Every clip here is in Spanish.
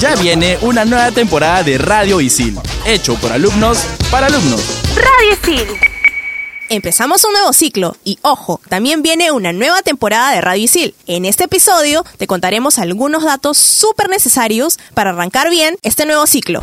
Ya viene una nueva temporada de Radio Isil, hecho por alumnos para alumnos. Radio Isil. Empezamos un nuevo ciclo y ojo, también viene una nueva temporada de Radio Isil. En este episodio te contaremos algunos datos súper necesarios para arrancar bien este nuevo ciclo.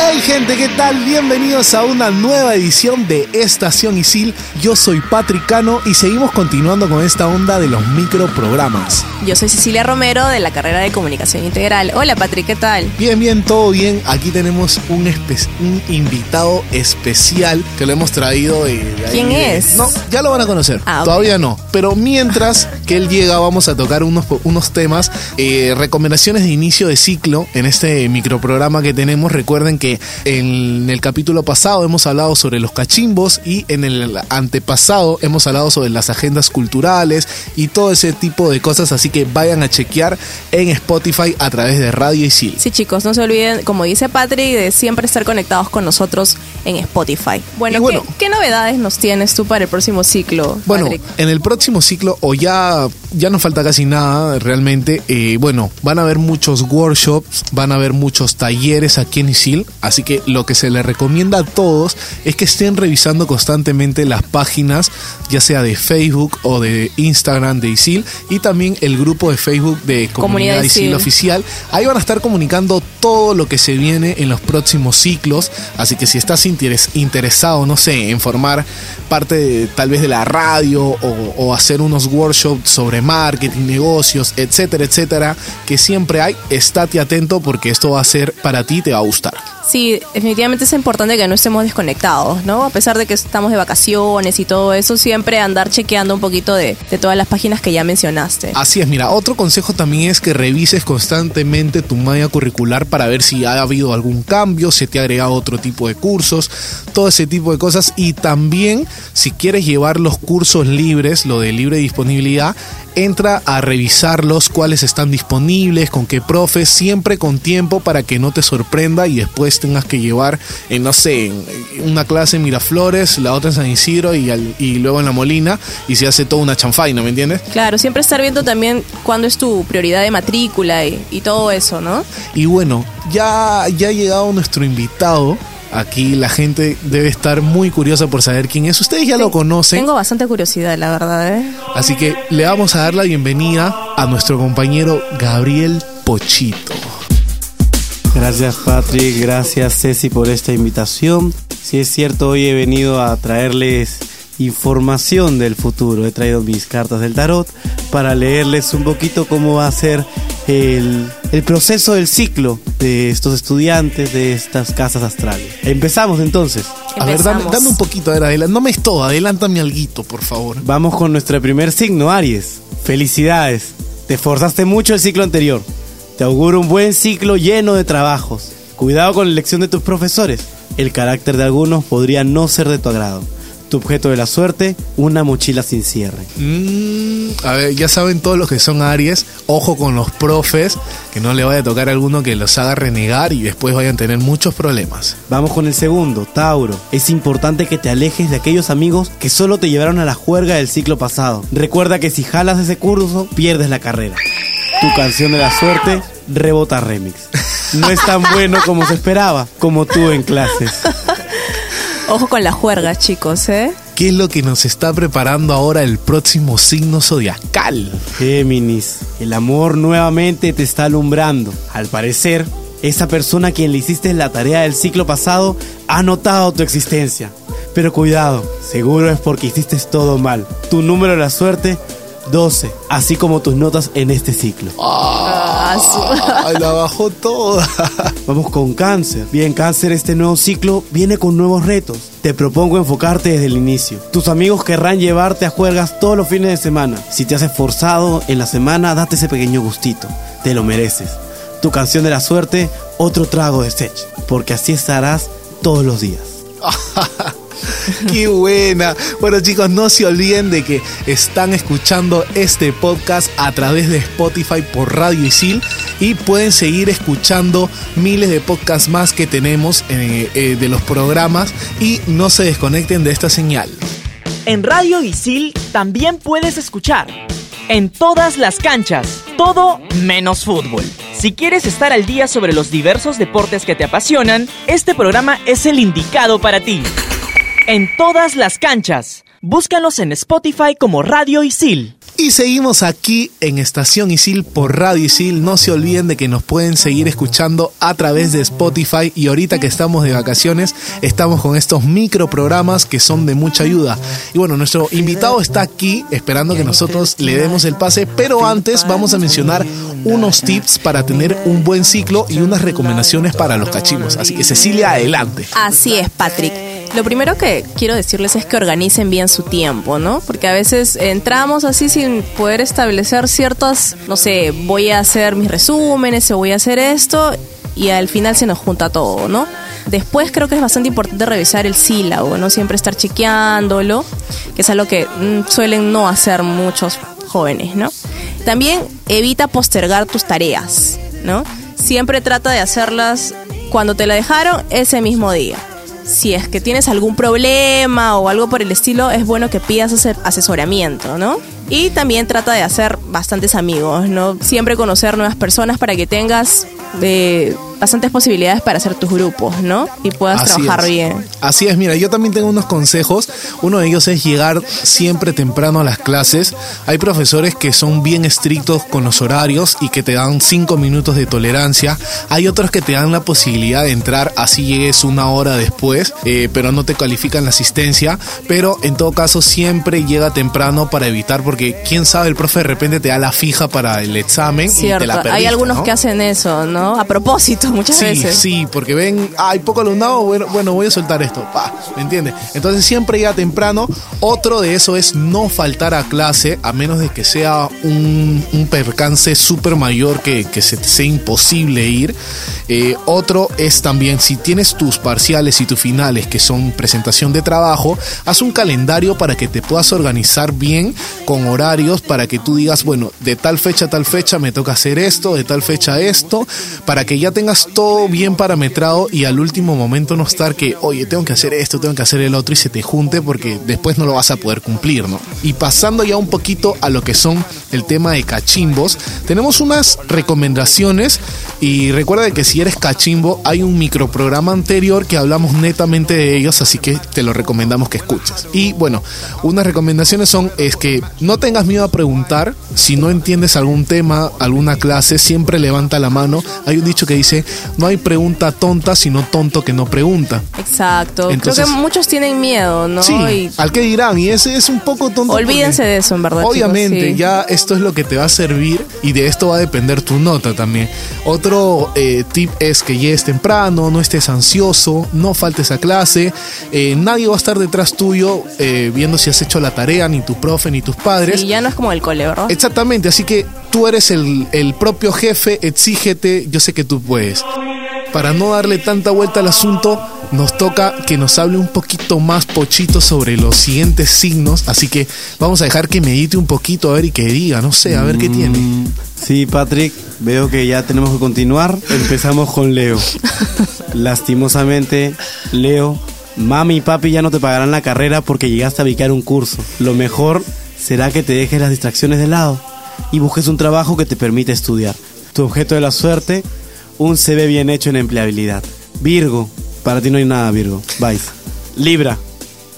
Hey gente, ¿qué tal? Bienvenidos a una nueva edición de Estación Isil. Yo soy Patrick Cano y seguimos continuando con esta onda de los microprogramas. Yo soy Cecilia Romero de la carrera de Comunicación Integral. Hola Patrick, ¿qué tal? Bien, bien, todo bien. Aquí tenemos un, invitado especial que lo hemos traído de, de ahí ¿Quién de- es? No, ya lo van a conocer. Ah. Todavía no. Pero mientras que él llega, vamos a tocar unos, unos temas, eh, recomendaciones de inicio de ciclo en este microprograma que tenemos. Recuerden que en el capítulo pasado hemos hablado sobre los cachimbos y en el antepasado hemos hablado sobre las agendas culturales y todo ese tipo de cosas. Así que vayan a chequear en Spotify a través de Radio Isil. Sí chicos, no se olviden, como dice Patrick, de siempre estar conectados con nosotros en Spotify. Bueno, ¿qué, qué novedades nos tienes tú para el próximo ciclo, Bueno, Patrick? en el próximo ciclo, o ya, ya no falta casi nada realmente, eh, bueno, van a haber muchos workshops, van a haber muchos talleres aquí en ISIL, así que lo que se les recomienda a todos es que estén revisando constantemente las páginas, ya sea de Facebook o de Instagram de ISIL, y también el grupo de Facebook de Comunidad Comunidad ISIL ISIL. Oficial. Ahí van a estar comunicando todo lo que se viene en los próximos ciclos, así que si estás interes- interesado, no sé, en formar parte de, tal vez de la radio o, o hacer unos workshops sobre marketing, negocios, etcétera, etcétera, que siempre hay, estate atento porque esto va a ser para ti, te va a gustar. Sí, definitivamente es importante que no estemos desconectados, ¿no? A pesar de que estamos de vacaciones y todo eso, siempre andar chequeando un poquito de, de todas las páginas que ya mencionaste. Así es, mira, otro consejo también es que revises constantemente tu malla curricular para ver si ha habido algún cambio, si te ha agregado otro tipo de cursos, todo ese tipo de cosas. Y también, si quieres llevar los cursos libres, lo de libre disponibilidad, entra a revisarlos, cuáles están disponibles, con qué profes, siempre con tiempo para que no te sorprenda y después tengas que llevar, en, no sé, una clase en Miraflores, la otra en San Isidro y, al- y luego en La Molina y se hace toda una chanfaina, ¿me entiendes? Claro, siempre estar viendo también cuándo es tu prioridad de matrícula y, y todo eso, ¿no? Y bueno, ya, ya ha llegado nuestro invitado. Aquí la gente debe estar muy curiosa por saber quién es. Ustedes ya lo conocen. Tengo bastante curiosidad, la verdad, ¿eh? Así que le vamos a dar la bienvenida a nuestro compañero Gabriel Pochito. Gracias Patrick, gracias Ceci por esta invitación. Si es cierto, hoy he venido a traerles información del futuro. He traído mis cartas del tarot para leerles un poquito cómo va a ser el, el proceso del ciclo de estos estudiantes de estas casas astrales. Empezamos entonces. A ver, dame, un poquito, a ver, adelante. No me es todo, adelántame alguito, por favor. Vamos con nuestro primer signo, Aries. Felicidades. Te esforzaste mucho el ciclo anterior. Te auguro un buen ciclo lleno de trabajos. Cuidado con la elección de tus profesores. El carácter de algunos podría no ser de tu agrado. Tu objeto de la suerte, una mochila sin cierre. Mm, a ver, ya saben todos los que son Aries, ojo con los profes, que no le vaya a tocar a alguno que los haga renegar y después vayan a tener muchos problemas. Vamos con el segundo, Tauro. Es importante que te alejes de aquellos amigos que solo te llevaron a la juerga del ciclo pasado. Recuerda que si jalas ese curso, pierdes la carrera. Tu canción de la suerte, Rebota Remix. No es tan bueno como se esperaba, como tú en clases. Ojo con la juerga, chicos, ¿eh? ¿Qué es lo que nos está preparando ahora el próximo signo zodiacal? Géminis, el amor nuevamente te está alumbrando. Al parecer, esa persona a quien le hiciste la tarea del ciclo pasado ha notado tu existencia. Pero cuidado, seguro es porque hiciste todo mal. Tu número de la suerte, 12, así como tus notas en este ciclo. Ay, la bajó toda. Vamos con cáncer. Bien, cáncer, este nuevo ciclo viene con nuevos retos. Te propongo enfocarte desde el inicio. Tus amigos querrán llevarte a juergas todos los fines de semana. Si te has esforzado en la semana, date ese pequeño gustito. Te lo mereces. Tu canción de la suerte, otro trago de Sech. Porque así estarás todos los días. Qué buena. Bueno chicos, no se olviden de que están escuchando este podcast a través de Spotify por Radio Isil y pueden seguir escuchando miles de podcasts más que tenemos eh, eh, de los programas y no se desconecten de esta señal. En Radio Isil también puedes escuchar en todas las canchas, todo menos fútbol. Si quieres estar al día sobre los diversos deportes que te apasionan, este programa es el indicado para ti. En todas las canchas, búscanos en Spotify como Radio Isil. Y seguimos aquí en Estación Isil por Radio Isil. No se olviden de que nos pueden seguir escuchando a través de Spotify. Y ahorita que estamos de vacaciones, estamos con estos microprogramas que son de mucha ayuda. Y bueno, nuestro invitado está aquí esperando que nosotros le demos el pase. Pero antes vamos a mencionar unos tips para tener un buen ciclo y unas recomendaciones para los cachimbos. Así que Cecilia, adelante. Así es, Patrick. Lo primero que quiero decirles es que organicen bien su tiempo, ¿no? Porque a veces entramos así sin poder establecer ciertas, no sé, voy a hacer mis resúmenes o voy a hacer esto y al final se nos junta todo, ¿no? Después creo que es bastante importante revisar el sílabo, ¿no? Siempre estar chequeándolo, que es algo que mm, suelen no hacer muchos jóvenes, ¿no? También evita postergar tus tareas, ¿no? Siempre trata de hacerlas cuando te la dejaron ese mismo día si es que tienes algún problema o algo por el estilo, es bueno que pidas ase- asesoramiento, ¿no? Y también trata de hacer bastantes amigos, ¿no? Siempre conocer nuevas personas para que tengas eh, bastantes posibilidades para hacer tus grupos, ¿no? Y puedas Así trabajar es. bien. Así es, mira, yo también tengo unos consejos. Uno de ellos es llegar siempre temprano a las clases. Hay profesores que son bien estrictos con los horarios y que te dan cinco minutos de tolerancia. Hay otros que te dan la posibilidad de entrar así llegues una hora después, eh, pero no te califican la asistencia. Pero en todo caso siempre llega temprano para evitar, porque quién sabe, el profe de repente te da la fija para el examen y te Cierto, la hay perdiste, algunos ¿no? que hacen eso, ¿no? A propósito, muchas Sí, veces. sí, porque ven, hay poco alumnado, bueno, bueno, voy a soltar esto, pa, ¿me entiendes? Entonces siempre llega temprano. Otro de eso es no faltar a clase, a menos de que sea un, un percance súper mayor que, que se sea imposible ir. Eh, otro es también, si tienes tus parciales y tus finales, que son presentación de trabajo, haz un calendario para que te puedas organizar bien con horarios, para que tú digas, bueno, de tal fecha a tal fecha me toca hacer esto, de tal fecha esto, para que ya tengas todo bien parametrado y al último momento no estar que, oye, tengo que hacer esto, tengo que hacer el otro y se te junte porque después no lo vas a poder cumplir, ¿no? Y pasando ya un poquito a lo que son el tema de cachimbos, tenemos unas recomendaciones y recuerda que si eres cachimbo hay un microprograma anterior que hablamos netamente de ellos, así que te lo recomendamos que escuches. Y bueno, unas recomendaciones son es que no tengas miedo a preguntar, si no entiendes algún tema, alguna clase, siempre levanta la mano. Hay un dicho que dice, no hay pregunta tonta, sino tonto que no pregunta. Exacto. Entonces- Creo que muchos tienen miedo, ¿no? Sí, Y al que dirán, y ese es un poco tonto. olvídense de eso, en verdad. chicos, Obviamente, sí. ya esto es lo que te va a servir y de esto va a depender tu nota también. Otro eh, tip es que llegues temprano, no estés ansioso, no faltes a clase, eh, nadie va a estar detrás tuyo eh, viendo si has hecho la tarea, ni tu profe, ni tus padres. Y ya no es como el cole, ¿verdad? Exactamente, así que tú eres el, el propio jefe, exígete, yo sé que tú puedes. Para no darle tanta vuelta al asunto, nos toca que nos hable un poquito más Pochito sobre los siguientes signos, así que vamos a dejar que medite un poquito a ver y que diga, no sé, a ver qué tiene. Mm, Sí, Patrick, veo que ya tenemos que continuar. Empezamos con Leo. Lastimosamente, Leo, mami y papi ya no te pagarán la carrera porque llegaste a ubicar un curso. Lo mejor será que te dejes las distracciones de lado y busques un trabajo que te permita estudiar. Tu objeto de la suerte, un CV bien hecho en empleabilidad. Virgo, para ti no hay nada, Virgo. Vais. Libra,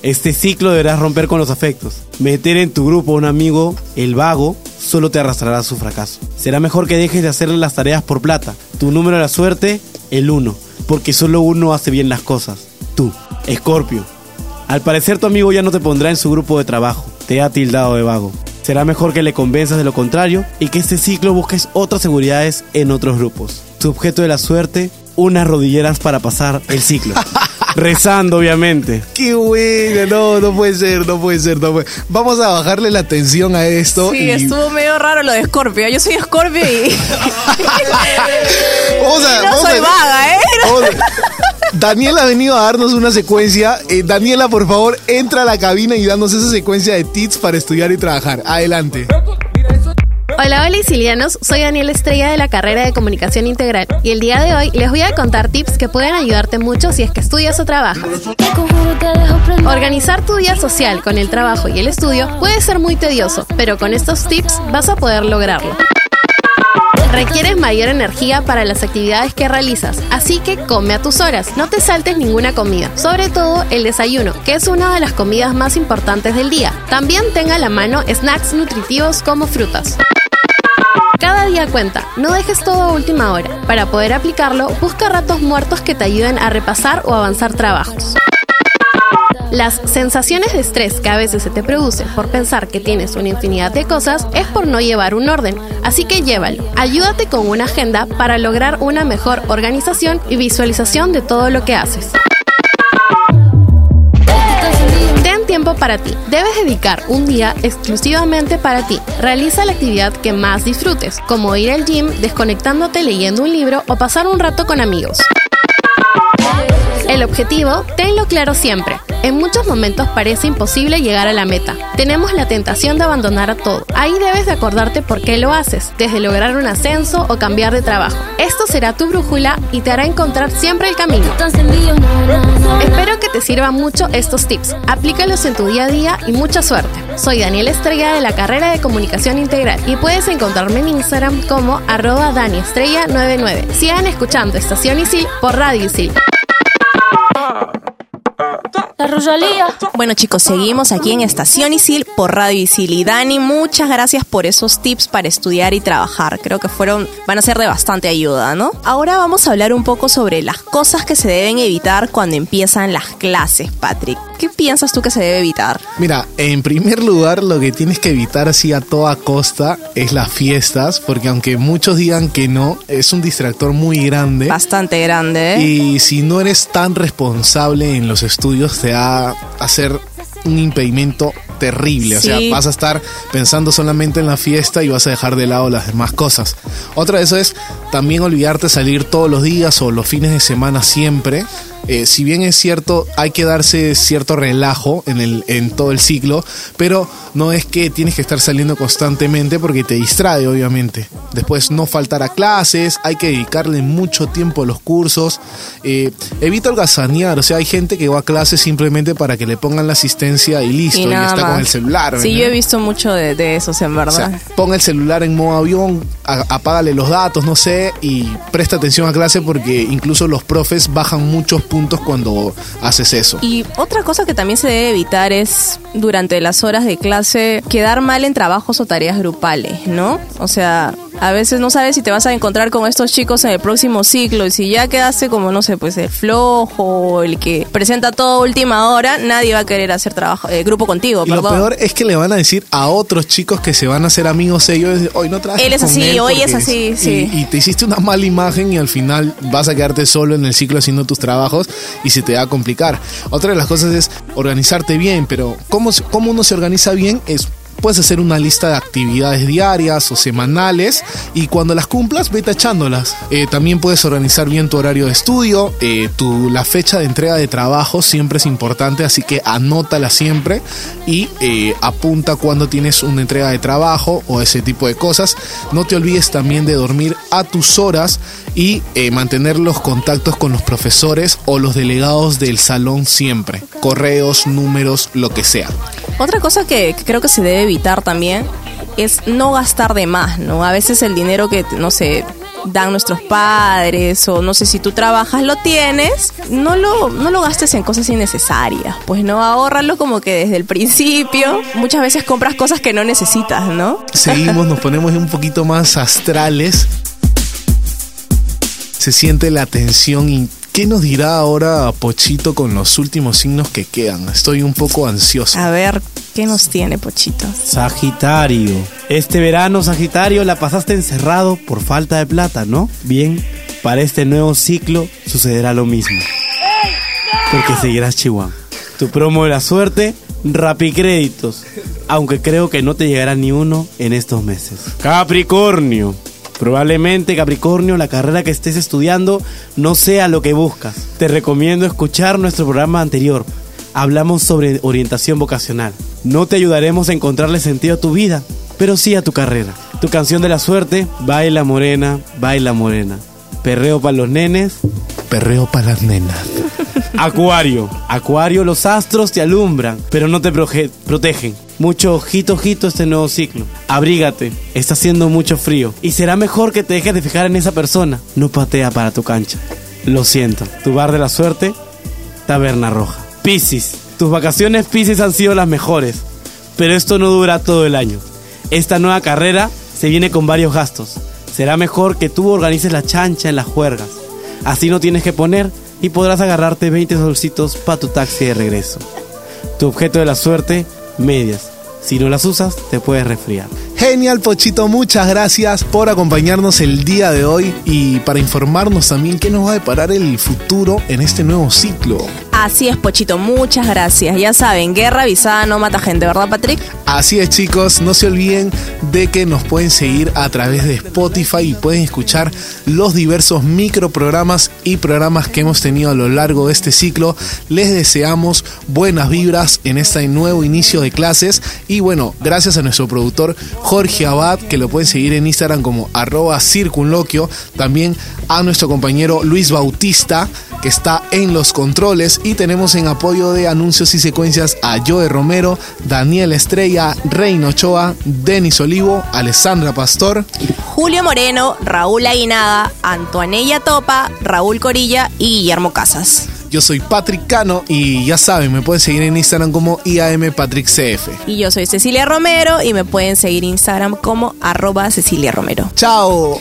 este ciclo deberás romper con los afectos. Meter en tu grupo a un amigo, el vago, solo te arrastrará a su fracaso. Será mejor que dejes de hacerle las tareas por plata. Tu número de la suerte, el 1, porque solo uno hace bien las cosas. Tú, Escorpio. Al parecer tu amigo ya no te pondrá en su grupo de trabajo. Te ha tildado de vago. Será mejor que le convenzas de lo contrario y que este ciclo busques otras seguridades en otros grupos. Tu objeto de la suerte, unas rodilleras para pasar el ciclo. Rezando, obviamente. Qué bueno, no, no puede ser, no puede ser, no puede. Vamos a bajarle la atención a esto. Sí, y estuvo medio raro lo de Scorpio. Yo soy Scorpio y. Vamos a- y no vamos soy a- vaga, ¿eh? Vamos a- Daniela ha venido a darnos una secuencia. Eh, Daniela, por favor, entra a la cabina y danos esa secuencia de tips para estudiar y trabajar. Adelante. Hola, hola Isilianos, soy Daniela Estrella de la carrera de Comunicación Integral y el día de hoy les voy a contar tips que pueden ayudarte mucho si es que estudias o trabajas. Organizar tu día social con el trabajo y el estudio puede ser muy tedioso, pero con estos tips vas a poder lograrlo. Requieres mayor energía para las actividades que realizas, así que come a tus horas. No te saltes ninguna comida, sobre todo el desayuno, que es una de las comidas más importantes del día. También tenga a la mano snacks nutritivos como frutas. Cada día cuenta, no dejes todo a última hora. Para poder aplicarlo, busca ratos muertos que te ayuden a repasar o avanzar trabajos. Las sensaciones de estrés que a veces se te producen por pensar que tienes una infinidad de cosas es por no llevar un orden, así que llévalo. Ayúdate con una agenda para lograr una mejor organización y visualización de todo lo que haces. Tiempo para ti. Debes dedicar un día exclusivamente para ti. Realiza la actividad que más disfrutes, como ir al gym, desconectándote leyendo un libro o pasar un rato con amigos. El objetivo, tenlo claro siempre. En muchos momentos parece imposible llegar a la meta. Tenemos la tentación de abandonar a todo. Ahí debes de acordarte por qué lo haces, desde lograr un ascenso o cambiar de trabajo. Esto será tu brújula y te hará encontrar siempre el camino. Espero que te sirvan mucho estos tips. Aplícalos en tu día a día y mucha suerte. Soy Daniel Estrella de la carrera de Comunicación Integral y puedes encontrarme en Instagram como arroba daniestrella99. Sigan escuchando Estación Isil por Radio Isil. Bueno chicos, seguimos aquí en Estación Isil por Radio Isil y Dani, muchas gracias por esos tips para estudiar y trabajar. Creo que fueron, van a ser de bastante ayuda, ¿no? Ahora vamos a hablar un poco sobre las cosas que se deben evitar cuando empiezan las clases, Patrick. ¿Qué piensas tú que se debe evitar? Mira, en primer lugar, lo que tienes que evitar así a toda costa es las fiestas, porque aunque muchos digan que no, es un distractor muy grande. Bastante grande. Y si no eres tan responsable en los estudios, te va a hacer un impedimento terrible. O sea, vas a estar pensando solamente en la fiesta y vas a dejar de lado las demás cosas. Otra de eso es también olvidarte salir todos los días o los fines de semana siempre. Eh, si bien es cierto, hay que darse cierto relajo en, el, en todo el ciclo, pero no es que tienes que estar saliendo constantemente porque te distrae, obviamente. Después no faltar a clases, hay que dedicarle mucho tiempo a los cursos. Eh, evita holgazanear, o sea, hay gente que va a clases simplemente para que le pongan la asistencia y listo, y, nada está con el celular. Sí, ¿no? yo he visto mucho de, de esos, en O verdad. sea, ponga el celular en modo avión, a- apágale los datos, no sé, y presta atención a clase porque incluso los profes bajan muchos puntos cuando haces eso. Y otra cosa que también se debe evitar es durante las horas de clase quedar mal en trabajos o tareas grupales, ¿no? O sea, a veces no sabes si te vas a encontrar con estos chicos en el próximo ciclo y si ya quedaste como, no sé, pues el flojo el que presenta todo a última hora, nadie va a querer hacer trabajo, eh, grupo contigo, Y lo perdón. peor es que le van a decir a otros chicos que se van a hacer amigos ellos, hoy no trabajes Él es con así, él hoy es así, sí. Y, y te hiciste una mala imagen y al final vas a quedarte solo en el ciclo haciendo tus trabajos y se te va a complicar. Otra de las cosas es organizarte bien, pero ¿cómo, cómo uno se organiza bien? Es Puedes hacer una lista de actividades diarias o semanales y cuando las cumplas, vete echándolas. Eh, también puedes organizar bien tu horario de estudio, eh, tu, la fecha de entrega de trabajo siempre es importante, así que anótala siempre y eh, apunta cuando tienes una entrega de trabajo o ese tipo de cosas. No te olvides también de dormir a tus horas y eh, mantener los contactos con los profesores o los delegados del salón siempre. Correos, números, lo que sea. Otra cosa que, creo que se debe evitar también es no gastar de más, ¿no? A veces el dinero que, no sé, dan nuestros padres o no sé si tú trabajas lo tienes, no lo, no lo gastes en cosas innecesarias, pues no, ahórralo como que desde el principio. Muchas veces compras cosas que no necesitas, ¿no? Seguimos, nos ponemos un poquito más astrales. Se siente la tensión y ¿qué nos dirá ahora Pochito con los últimos signos que quedan? Estoy un poco ansioso. A ver, ¿qué nos tiene, Pochito? Sagitario. Este verano, Sagitario, la pasaste encerrado por falta de plata, ¿no? Bien, para este nuevo ciclo sucederá lo mismo. Porque seguirás Chihuahua. Tu promo de la suerte, Rapicréditos. Aunque creo que no te llegará ni uno en estos meses. Capricornio. Probablemente, Capricornio, la carrera que estés estudiando no sea lo que buscas. Te recomiendo escuchar nuestro programa anterior. Hablamos sobre orientación vocacional. No te ayudaremos a encontrarle sentido a tu vida, pero sí a tu carrera. Tu canción de la suerte, baila morena, baila morena. Perreo para los nenes, Perreo para las nenas. Acuario. Acuario, los astros te alumbran, pero no te protegen. Mucho ojito, ojito este nuevo ciclo. Abrígate, está haciendo mucho frío. Y será mejor que te dejes de fijar en esa persona. No patea para tu cancha. Lo siento. Tu bar de la suerte, Taberna Roja. Piscis. Tus vacaciones Piscis han sido las mejores. Pero esto no dura todo el año. Esta nueva carrera se viene con varios gastos. Será mejor que tú organices la chancha en las juergas. Así no tienes que poner y podrás agarrarte 20 solcitos para tu taxi de regreso. Tu objeto de la suerte, medias. Si no las usas, te puedes resfriar. Genial, Pochito, muchas gracias por acompañarnos el día de hoy y para informarnos también qué nos va a deparar el futuro en este nuevo ciclo. Así es, Pochito, muchas gracias. Ya saben, guerra avisada no mata gente, ¿verdad, Patrick? Así es chicos, no se olviden de que nos pueden seguir a través de Spotify y pueden escuchar los diversos microprogramas y programas que hemos tenido a lo largo de este ciclo. Les deseamos buenas vibras en este nuevo inicio de clases y bueno, gracias a nuestro productor Jorge Abad, que lo pueden seguir en Instagram como arroba circunloquio, también a nuestro compañero Luis Bautista, que está en los controles tenemos en apoyo de anuncios y secuencias a Joe Romero, Daniel Estrella, Reino Ochoa, Denis Olivo, Alessandra Pastor. Julio Moreno, Raúl Aguinaga, Antoanella Topa, Raúl Corilla y Guillermo Casas. Yo soy Patrick Cano y ya saben, me pueden seguir en Instagram como IAMPatrickCF. Y yo soy Cecilia Romero y me pueden seguir en Instagram como arroba Cecilia Romero. ¡Chao!